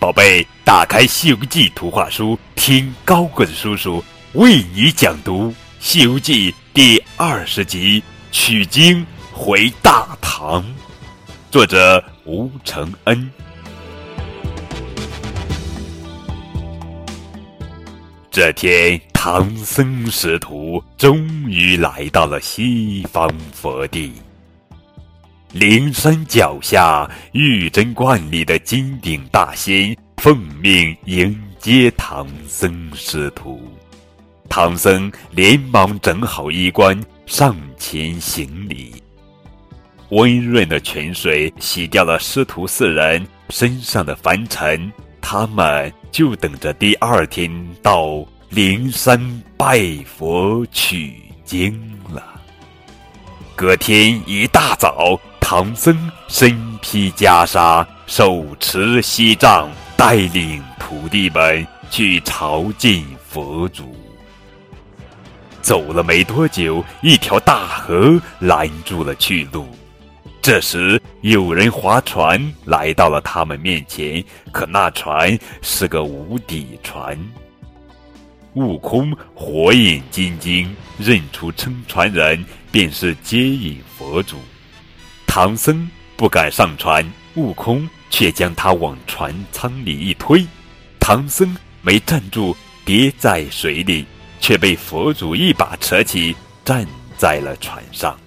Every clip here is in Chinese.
宝贝，打开《西游记》图画书，听高个子叔叔为你讲读《西游记》第二十集《取经回大唐》，作者吴承恩。这天，唐僧师徒终于来到了西方佛地。灵山脚下，玉真观里的金顶大仙奉命迎接唐僧师徒。唐僧连忙整好衣冠，上前行礼。温润的泉水洗掉了师徒四人身上的凡尘，他们就等着第二天到灵山拜佛取经了。隔天一大早。唐僧身披袈裟，手持锡杖，带领徒弟们去朝见佛祖。走了没多久，一条大河拦住了去路。这时，有人划船来到了他们面前，可那船是个无底船。悟空火眼金睛，认出撑船人便是接引佛祖。唐僧不敢上船，悟空却将他往船舱里一推，唐僧没站住，跌在水里，却被佛祖一把扯起，站在了船上。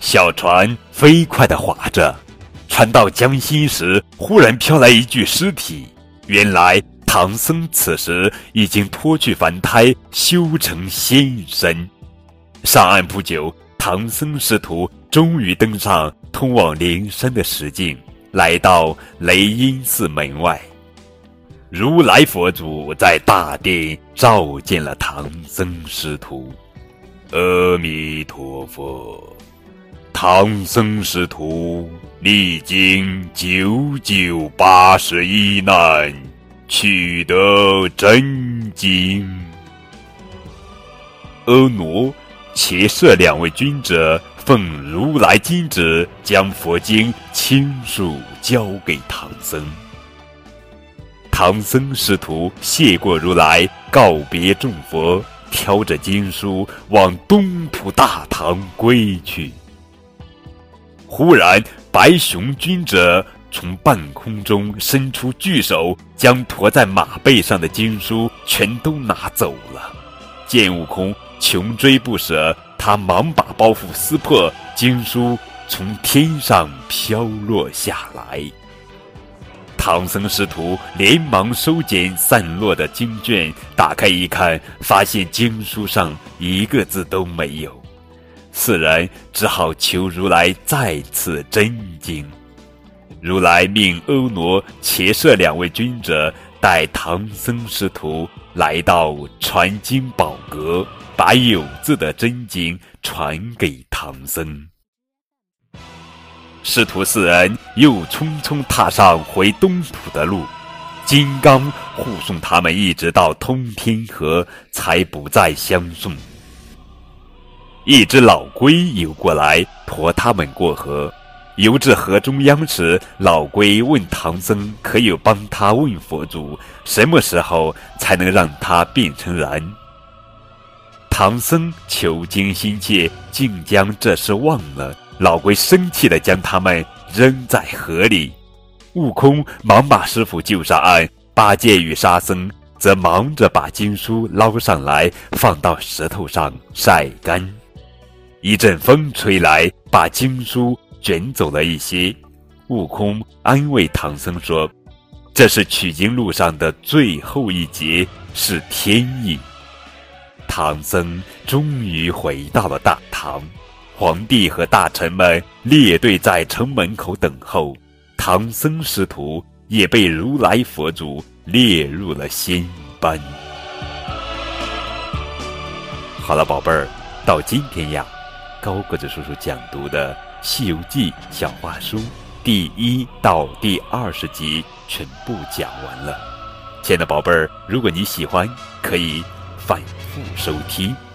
小船飞快地划着，船到江心时，忽然飘来一具尸体。原来唐僧此时已经脱去凡胎，修成仙身。上岸不久。唐僧师徒终于登上通往灵山的石径，来到雷音寺门外。如来佛祖在大殿召见了唐僧师徒。阿弥陀佛，唐僧师徒历经九九八十一难，取得真经。阿傩。且设两位君者奉如来金旨，将佛经亲书交给唐僧。唐僧师徒谢过如来，告别众佛，挑着经书往东土大唐归去。忽然，白熊君者从半空中伸出巨手，将驮在马背上的经书全都拿走了。见悟空。穷追不舍，他忙把包袱撕破，经书从天上飘落下来。唐僧师徒连忙收捡散落的经卷，打开一看，发现经书上一个字都没有。四人只好求如来再次真经。如来命欧罗、且舍两位君者带唐僧师徒来到传经宝阁。把有字的真经传给唐僧，师徒四人又匆匆踏上回东土的路，金刚护送他们一直到通天河，才不再相送。一只老龟游过来，驮他们过河。游至河中央时，老龟问唐僧：“可有帮他问佛祖，什么时候才能让他变成人？”唐僧求经心切，竟将这事忘了。老龟生气地将他们扔在河里。悟空忙把师傅救上岸，八戒与沙僧则忙着把经书捞上来，放到石头上晒干。一阵风吹来，把经书卷走了一些。悟空安慰唐僧说：“这是取经路上的最后一劫，是天意。”唐僧终于回到了大唐，皇帝和大臣们列队在城门口等候，唐僧师徒也被如来佛祖列入了仙班。好了，宝贝儿，到今天呀，高个子叔叔讲读的《西游记》小话书第一到第二十集全部讲完了。亲爱的宝贝儿，如果你喜欢，可以。反收听。